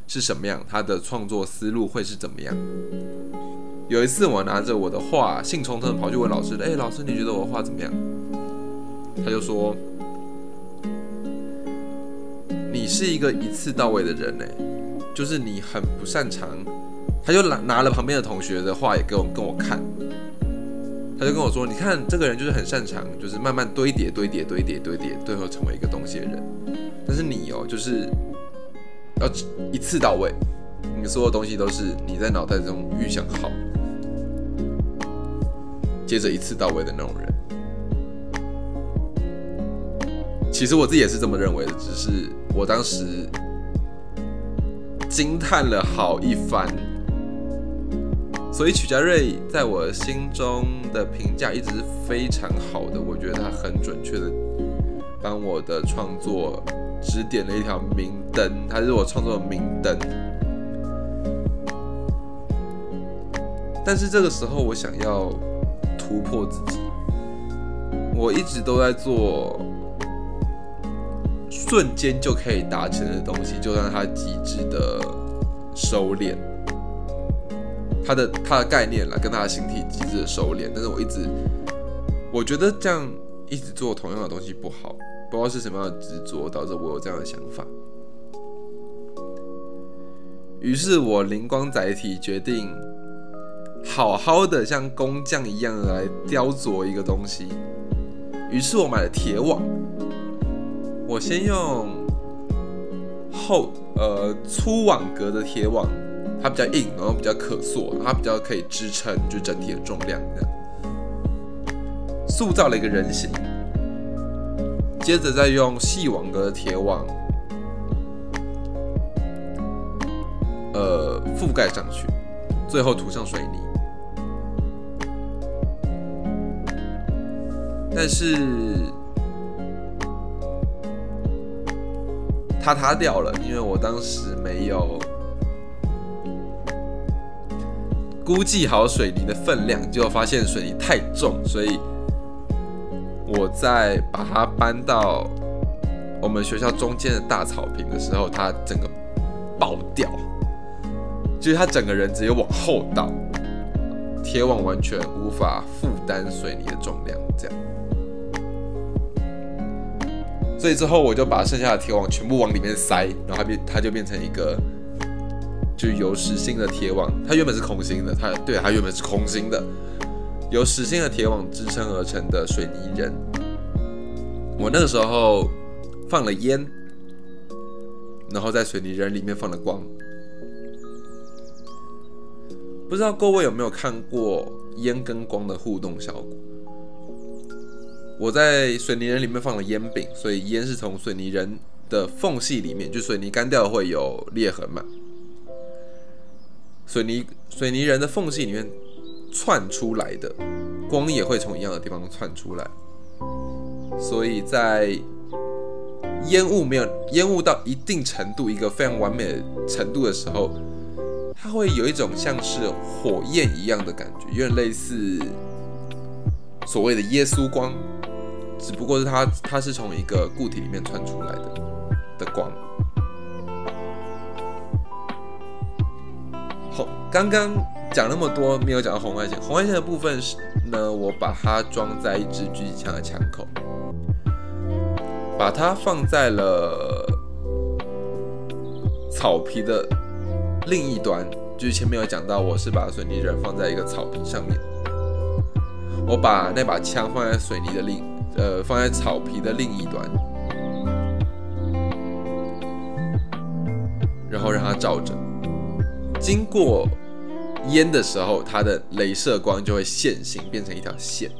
是什么样，他的创作思路会是怎么样。有一次，我拿着我的画，兴冲冲的跑去问老师：“哎，老师，你觉得我的画怎么样？”他就说：“你是一个一次到位的人，呢，就是你很不擅长。”他就拿拿了旁边的同学的画也给我跟我看。他就跟我说：“你看，这个人就是很擅长，就是慢慢堆叠、堆叠、堆叠、堆叠，最后成为一个东西的人。但是你哦，就是要一次到位，你所有东西都是你在脑袋中预想好，接着一次到位的那种人。其实我自己也是这么认为的，只是我当时惊叹了好一番。”所以曲家瑞在我心中的评价一直是非常好的，我觉得他很准确的帮我的创作指点了一条明灯，他是我创作的明灯。但是这个时候我想要突破自己，我一直都在做瞬间就可以达成的东西，就让它极致的收敛。他的他的概念了，跟他的形体机制的收敛，但是我一直我觉得这样一直做同样的东西不好，不知道是什么样的执着导致我有这样的想法。于是我灵光载体，决定好好的像工匠一样来雕琢一个东西。于是我买了铁网，我先用厚呃粗网格的铁网。它比较硬，然后比较可塑，它比较可以支撑就整体的重量，这样塑造了一个人形。接着再用细网格的铁网，呃，覆盖上去，最后涂上水泥。但是它塌掉了，因为我当时没有。估计好水泥的分量，结果发现水泥太重，所以我在把它搬到我们学校中间的大草坪的时候，它整个爆掉，就是它整个人直接往后倒，铁网完全无法负担水泥的重量，这样。所以之后我就把剩下的铁网全部往里面塞，然后它变，它就变成一个。就由实心的铁网，它原本是空心的，它对它原本是空心的，由实心的铁网支撑而成的水泥人。我那个时候放了烟，然后在水泥人里面放了光。不知道各位有没有看过烟跟光的互动效果？我在水泥人里面放了烟饼，所以烟是从水泥人的缝隙里面，就水泥干掉会有裂痕嘛。水泥水泥人的缝隙里面窜出来的光也会从一样的地方窜出来，所以在烟雾没有烟雾到一定程度、一个非常完美的程度的时候，它会有一种像是火焰一样的感觉，有点类似所谓的耶稣光，只不过是它它是从一个固体里面窜出来的的光。刚刚讲那么多，没有讲到红外线。红外线的部分是呢，我把它装在一支狙击枪的枪口，把它放在了草皮的另一端。就是前面有讲到，我是把水泥人放在一个草坪上面，我把那把枪放在水泥的另呃放在草皮的另一端，然后让它照着，经过烟的时候，它的镭射光就会现形，变成一条线，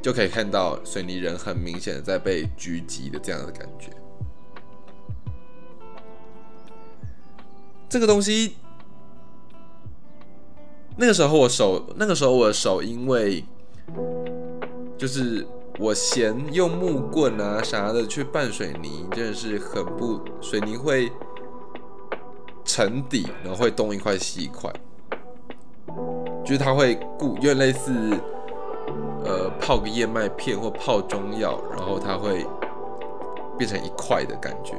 就可以看到水泥人很明显的在被狙击的这样的感觉。这个东西，那个时候我手，那个时候我的手因为就是我嫌用木棍啊啥的去拌水泥，真的是很不水泥会沉底，然后会东一块西一块，就是它会固，有点类似呃泡个燕麦片或泡中药，然后它会变成一块的感觉。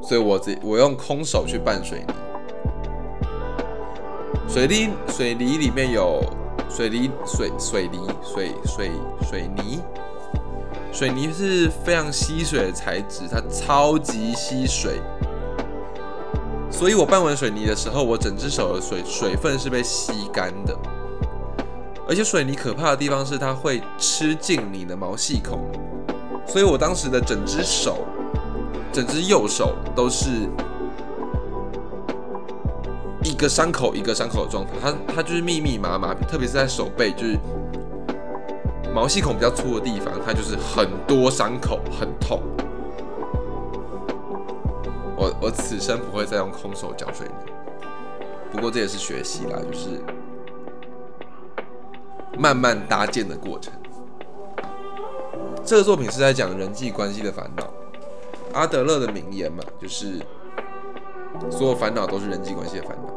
所以我这我用空手去拌水泥，水泥水泥里面有水泥水水泥水水水泥，水泥是非常吸水的材质，它超级吸水，所以我拌完水泥的时候，我整只手的水水分是被吸干的，而且水泥可怕的地方是它会吃进你的毛细孔，所以我当时的整只手。整只右手都是一个伤口一个伤口的状态，它它就是密密麻麻，特别是在手背，就是毛细孔比较粗的地方，它就是很多伤口，很痛。我我此生不会再用空手搅水泥，不过这也是学习啦，就是慢慢搭建的过程。这个作品是在讲人际关系的烦恼。阿德勒的名言嘛，就是所有烦恼都是人际关系的烦恼。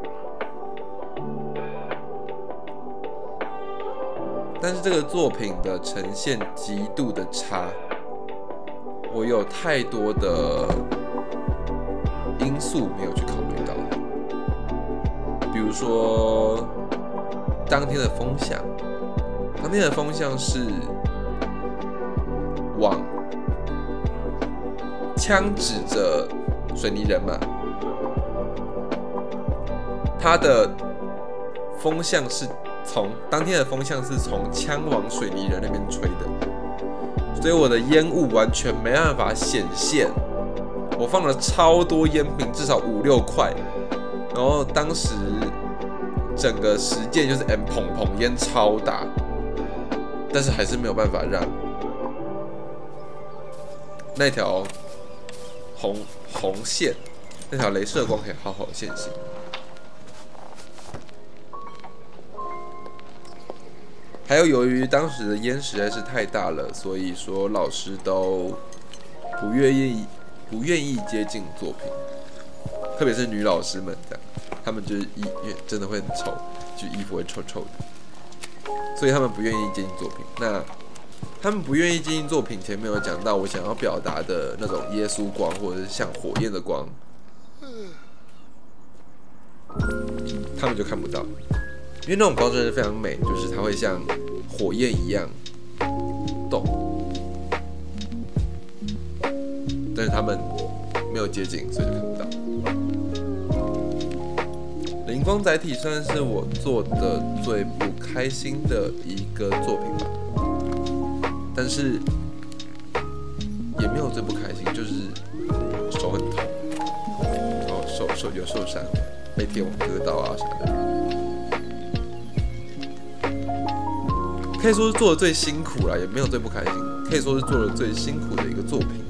但是这个作品的呈现极度的差，我有太多的因素没有去考虑到。比如说当天的风向，当天的风向是往。枪指着水泥人嘛，他的风向是从当天的风向是从枪往水泥人那边吹的，所以我的烟雾完全没办法显现。我放了超多烟饼，至少五六块，然后当时整个实践就是 M 砰砰烟超大，但是还是没有办法让那条。红红线，那条镭射光可以好好现形。还有，由于当时的烟实在是太大了，所以说老师都不愿意不愿意接近作品，特别是女老师们的，她们就是衣真的会很臭，就衣服会臭臭的，所以他们不愿意接近作品。那他们不愿意接近作品，前面有讲到我想要表达的那种耶稣光，或者是像火焰的光，他们就看不到，因为那种光真的是非常美，就是它会像火焰一样动，但是他们没有接近，所以就看不到。林峰载体算是我做的最不开心的一个作品吧。但是也没有最不开心，就是手很痛，然后手手有受伤，被铁网割到啊啥的，可以说是做的最辛苦了，也没有最不开心，可以说是做的最辛苦的一个作品。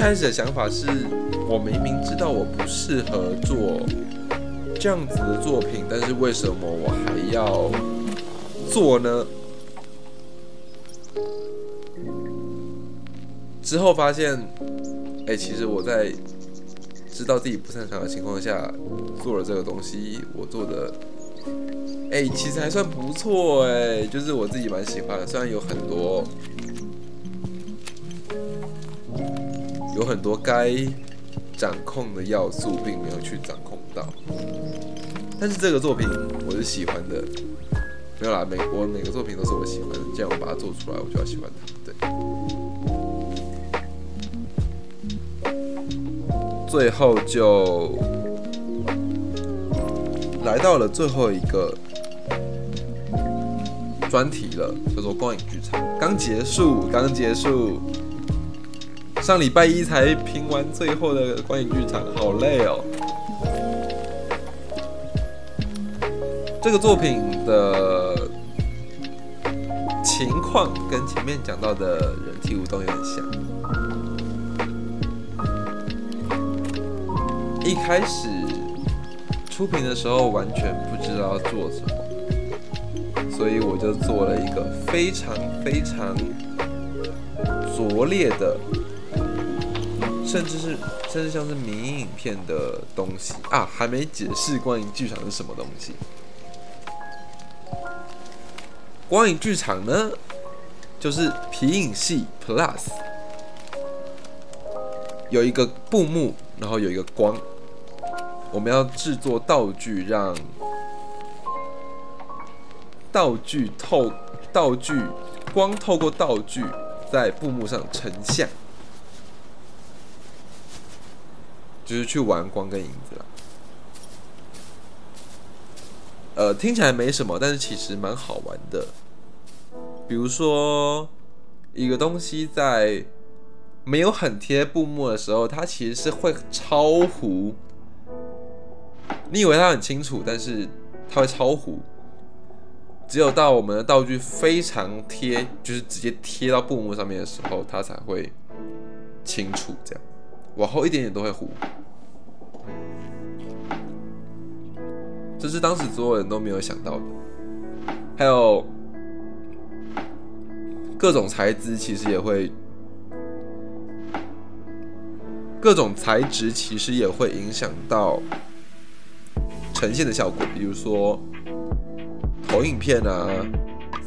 开始的想法是，我明明知道我不适合做。这样子的作品，但是为什么我还要做呢？之后发现，哎，其实我在知道自己不擅长的情况下做了这个东西，我做的，哎，其实还算不错，哎，就是我自己蛮喜欢的，虽然有很多有很多该掌控的要素，并没有去掌控到。但是这个作品我是喜欢的，没有啦，每我每个作品都是我喜欢的，既然我把它做出来，我就要喜欢它。对，最后就来到了最后一个专题了，叫做光影剧场。刚结束，刚结束，上礼拜一才评完最后的光影剧场，好累哦。这个作品的情况跟前面讲到的人体舞动有点像。一开始出品的时候完全不知道要做什么，所以我就做了一个非常非常拙劣的，甚至是甚至像是迷影片的东西啊！还没解释光影剧场是什么东西。光影剧场呢，就是皮影戏 Plus，有一个布幕，然后有一个光，我们要制作道具，让道具透道具光透过道具在布幕上成像，就是去玩光跟影子了。呃，听起来没什么，但是其实蛮好玩的。比如说，一个东西在没有很贴布幕的时候，它其实是会超糊。你以为它很清楚，但是它会超糊。只有到我们的道具非常贴，就是直接贴到布幕上面的时候，它才会清楚。这样，往后一点点都会糊。这是当时所有人都没有想到的，还有各种材质，其实也会各种材质其实也会影响到呈现的效果，比如说投影片啊、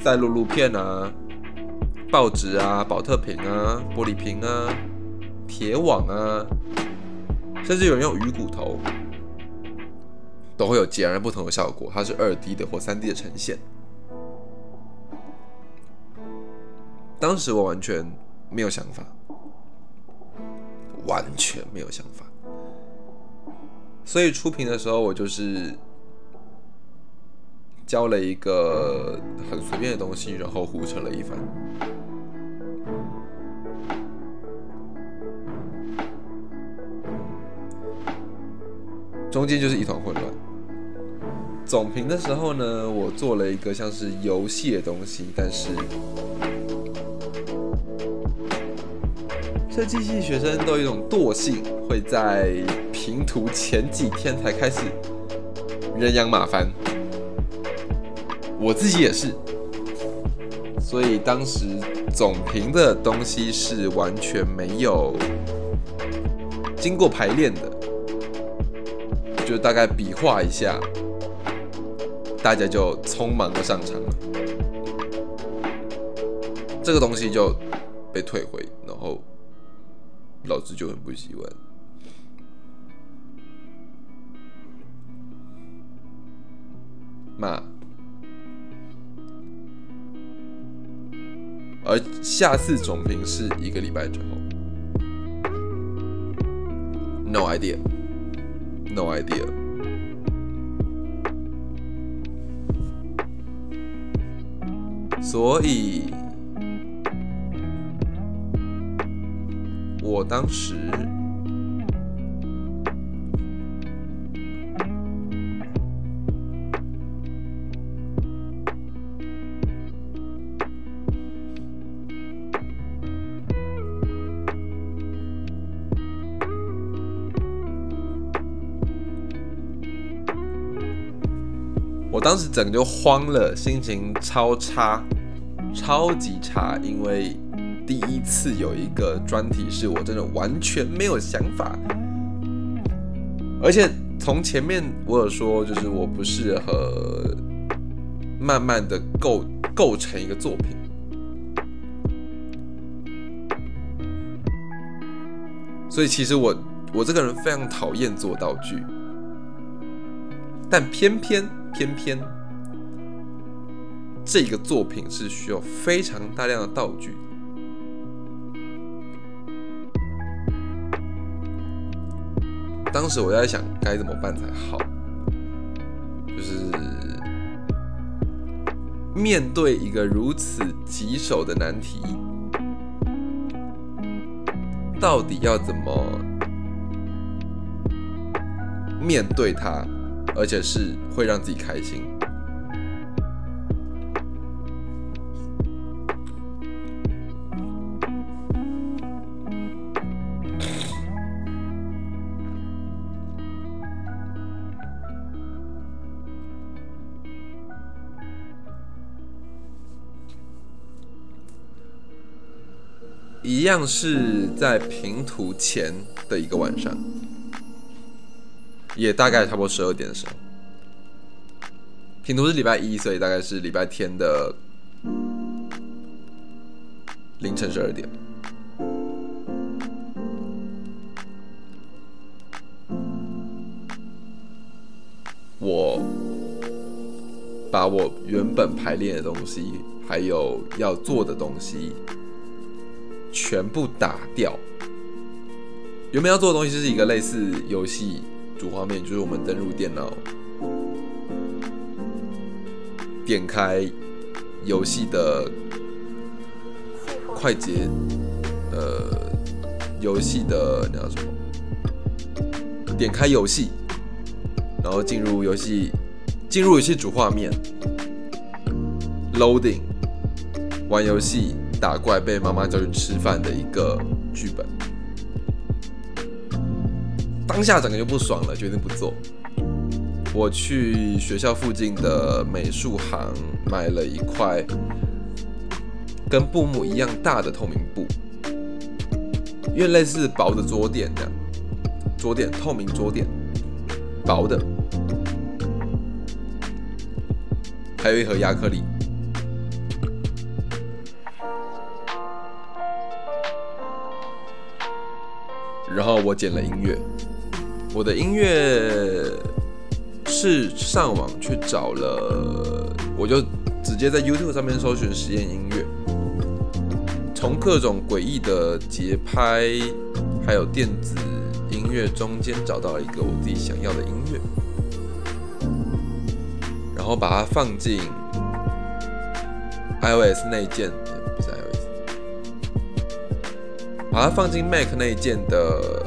赛璐璐片啊、报纸啊、保特瓶啊、玻璃瓶啊、铁网啊，甚至有人用鱼骨头。都会有截然不同的效果，它是二 D 的或三 D 的呈现。当时我完全没有想法，完全没有想法，所以出品的时候我就是教了一个很随便的东西，然后胡扯了一番。中间就是一团混乱。总评的时候呢，我做了一个像是游戏的东西，但是设计系学生都有一种惰性，会在评图前几天才开始人仰马翻。我自己也是，所以当时总评的东西是完全没有经过排练的。就大概比划一下，大家就匆忙的上场了，这个东西就被退回，然后老子就很不习惯。骂，而下次总评是一个礼拜之后，No idea。No idea。所以，我当时。我当时整个就慌了，心情超差，超级差，因为第一次有一个专题是我真的完全没有想法，而且从前面我有说，就是我不适合慢慢的构构成一个作品，所以其实我我这个人非常讨厌做道具，但偏偏。偏偏这个作品是需要非常大量的道具。当时我在想该怎么办才好，就是面对一个如此棘手的难题，到底要怎么面对它，而且是会让自己开心？一样是在平图前的一个晚上，也大概差不多十二点的时候。品图是礼拜一，所以大概是礼拜天的凌晨十二点。我把我原本排练的东西，还有要做的东西。全部打掉。原本要做的东西就是一个类似游戏主画面，就是我们登入电脑，点开游戏的快捷，呃，游戏的那叫什么？点开游戏，然后进入游戏，进入游戏主画面，loading，玩游戏。打怪被妈妈叫去吃饭的一个剧本，当下整个就不爽了，决定不做。我去学校附近的美术行买了一块跟布幕一样大的透明布，因为类似薄的桌垫这样，桌垫透明桌垫，薄的，还有一盒亚克力。然后我剪了音乐，我的音乐是上网去找了，我就直接在 YouTube 上面搜寻实验音乐，从各种诡异的节拍还有电子音乐中间找到了一个我自己想要的音乐，然后把它放进 iOS 内建。把它放进 Mac 那一件的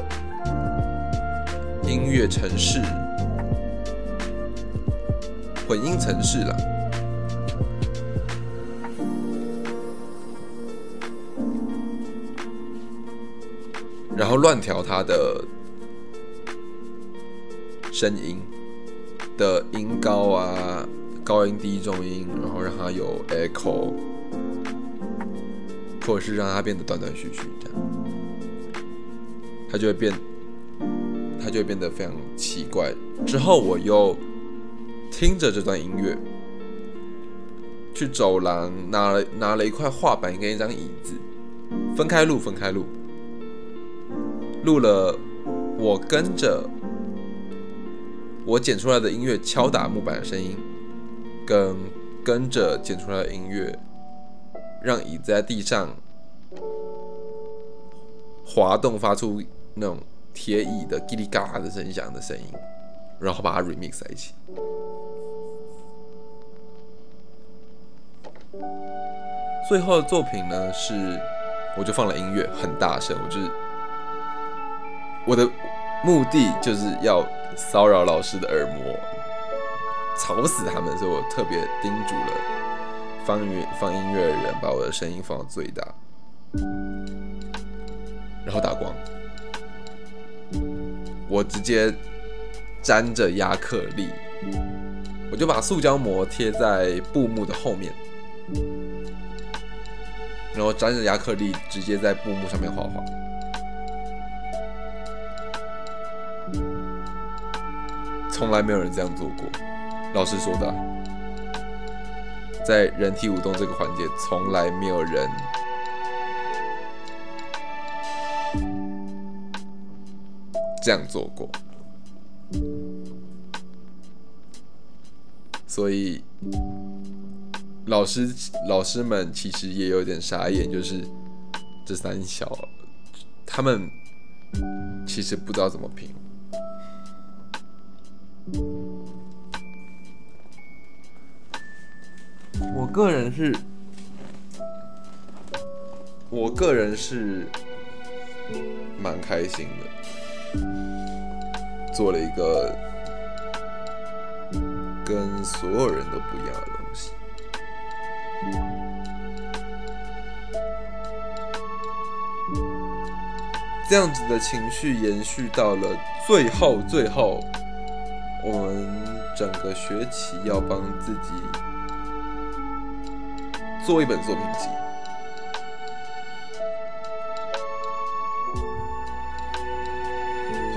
音乐程式，混音程式了，然后乱调它的声音的音高啊，高音低中音，然后让它有 echo，或者是让它变得断断续续这样。它就会变，它就会变得非常奇怪。之后我又听着这段音乐，去走廊拿了拿了一块画板跟一张椅子，分开录，分开录，录了我跟着我剪出来的音乐敲打木板的声音，跟跟着剪出来的音乐，让椅子在地上滑动，发出。那种铁椅的叽里嘎啦的声响的声音，然后把它 remix 在一起。最后的作品呢是，我就放了音乐，很大声，我就是我的目的就是要骚扰老师的耳膜，吵死他们，所以我特别叮嘱了放音放音乐的人把我的声音放到最大，然后打光。我直接粘着亚克力，我就把塑胶膜贴在布幕的后面，然后粘着亚克力直接在布幕上面画画。从来没有人这样做过，老师说的，在人体舞动这个环节，从来没有人。这样做过，所以老师老师们其实也有点傻眼，就是这三小，他们其实不知道怎么评。我个人是，我个人是蛮开心的，做了一个跟所有人都不一样的东西。这样子的情绪延续到了最后，最后，我们整个学期要帮自己做一本作品集。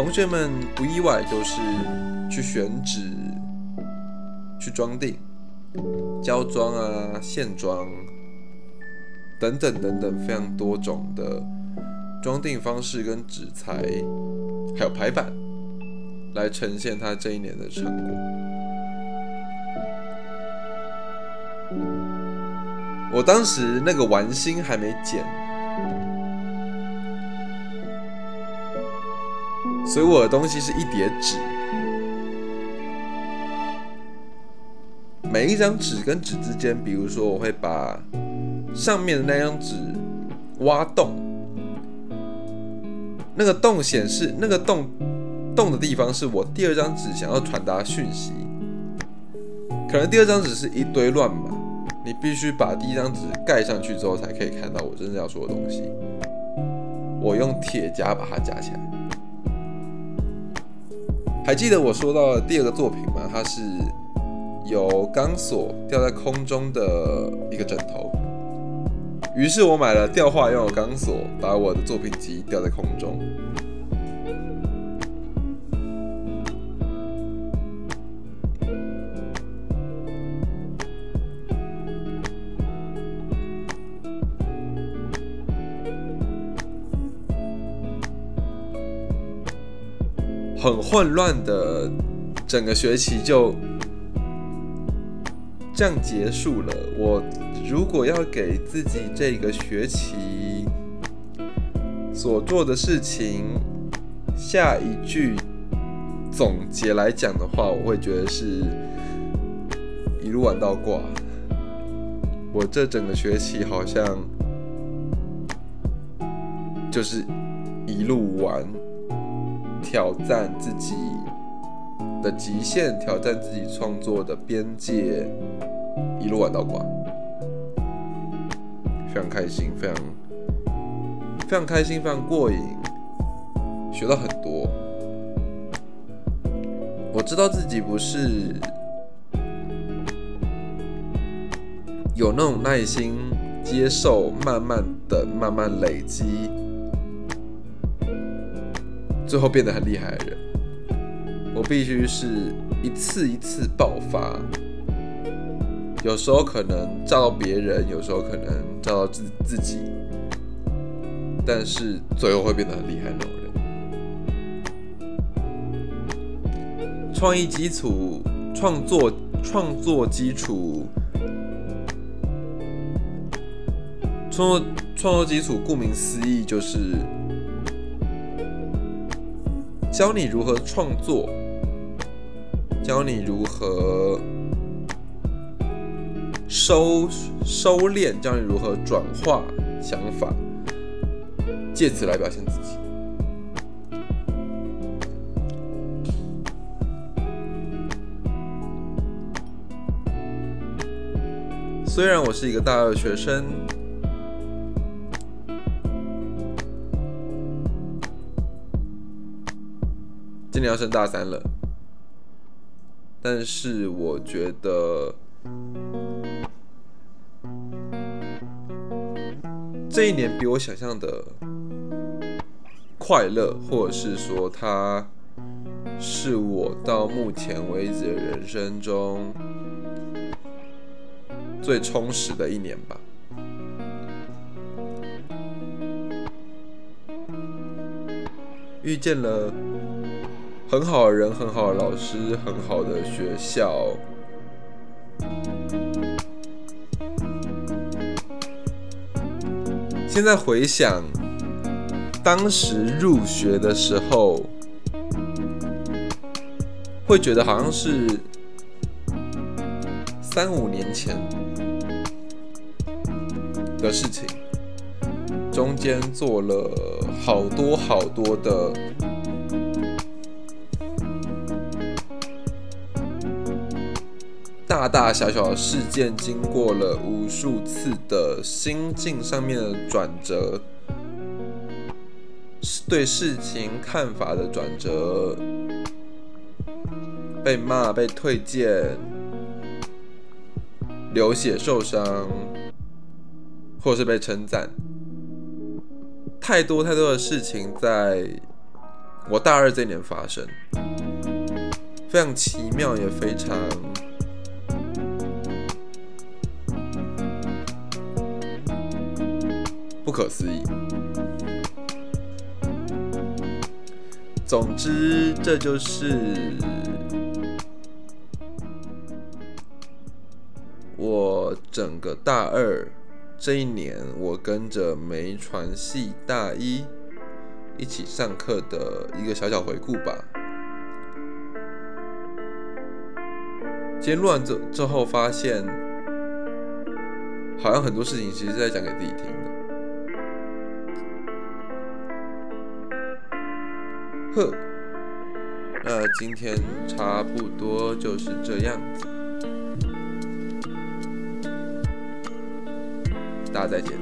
同学们不意外，就是去选纸、去装订、胶装啊、线装等等等等，非常多种的。装订方式跟纸材，还有排版，来呈现他这一年的成果。我当时那个玩心还没减，所以我的东西是一叠纸，每一张纸跟纸之间，比如说我会把上面的那张纸挖洞。那个洞显示，那个洞洞的地方是我第二张纸想要传达讯息。可能第二张纸是一堆乱码，你必须把第一张纸盖上去之后，才可以看到我真正要说的东西。我用铁夹把它夹起来。还记得我说到的第二个作品吗？它是由钢索吊在空中的一个枕头。于是我买了吊画用的钢索，把我的作品集吊在空中。很混乱的整个学期就这样结束了。我。如果要给自己这个学期所做的事情下一句总结来讲的话，我会觉得是一路玩到挂。我这整个学期好像就是一路玩，挑战自己的极限，挑战自己创作的边界，一路玩到挂。非常开心，非常非常开心，非常过瘾，学到很多。我知道自己不是有那种耐心接受、慢慢等、慢慢累积，最后变得很厉害的人。我必须是一次一次爆发。有时候可能照到别人，有时候可能照到自自己，但是最后会变得很厉害那种人。创意基础、创作创作基础、创作创作基础，顾名思义就是教你如何创作，教你如何。收收敛，教你如何转化想法，借此来表现自己。虽然我是一个大二学生，今年要升大三了，但是我觉得。这一年比我想象的快乐，或者是说，它是我到目前为止的人生中最充实的一年吧。遇见了很好的人，很好的老师，很好的学校。现在回想，当时入学的时候，会觉得好像是三五年前，的事情，中间做了好多好多的大大小小的事件，经过了无数次的心境上面的转折，对事情看法的转折，被骂、被推荐、流血受伤，或是被称赞，太多太多的事情在我大二这一年发生，非常奇妙，也非常。可思议。总之，这就是我整个大二这一年，我跟着梅传系大一一起上课的一个小小回顾吧。今天录完之之后，发现好像很多事情其实是在讲给自己听的。哼，那今天差不多就是这样子，大家再见。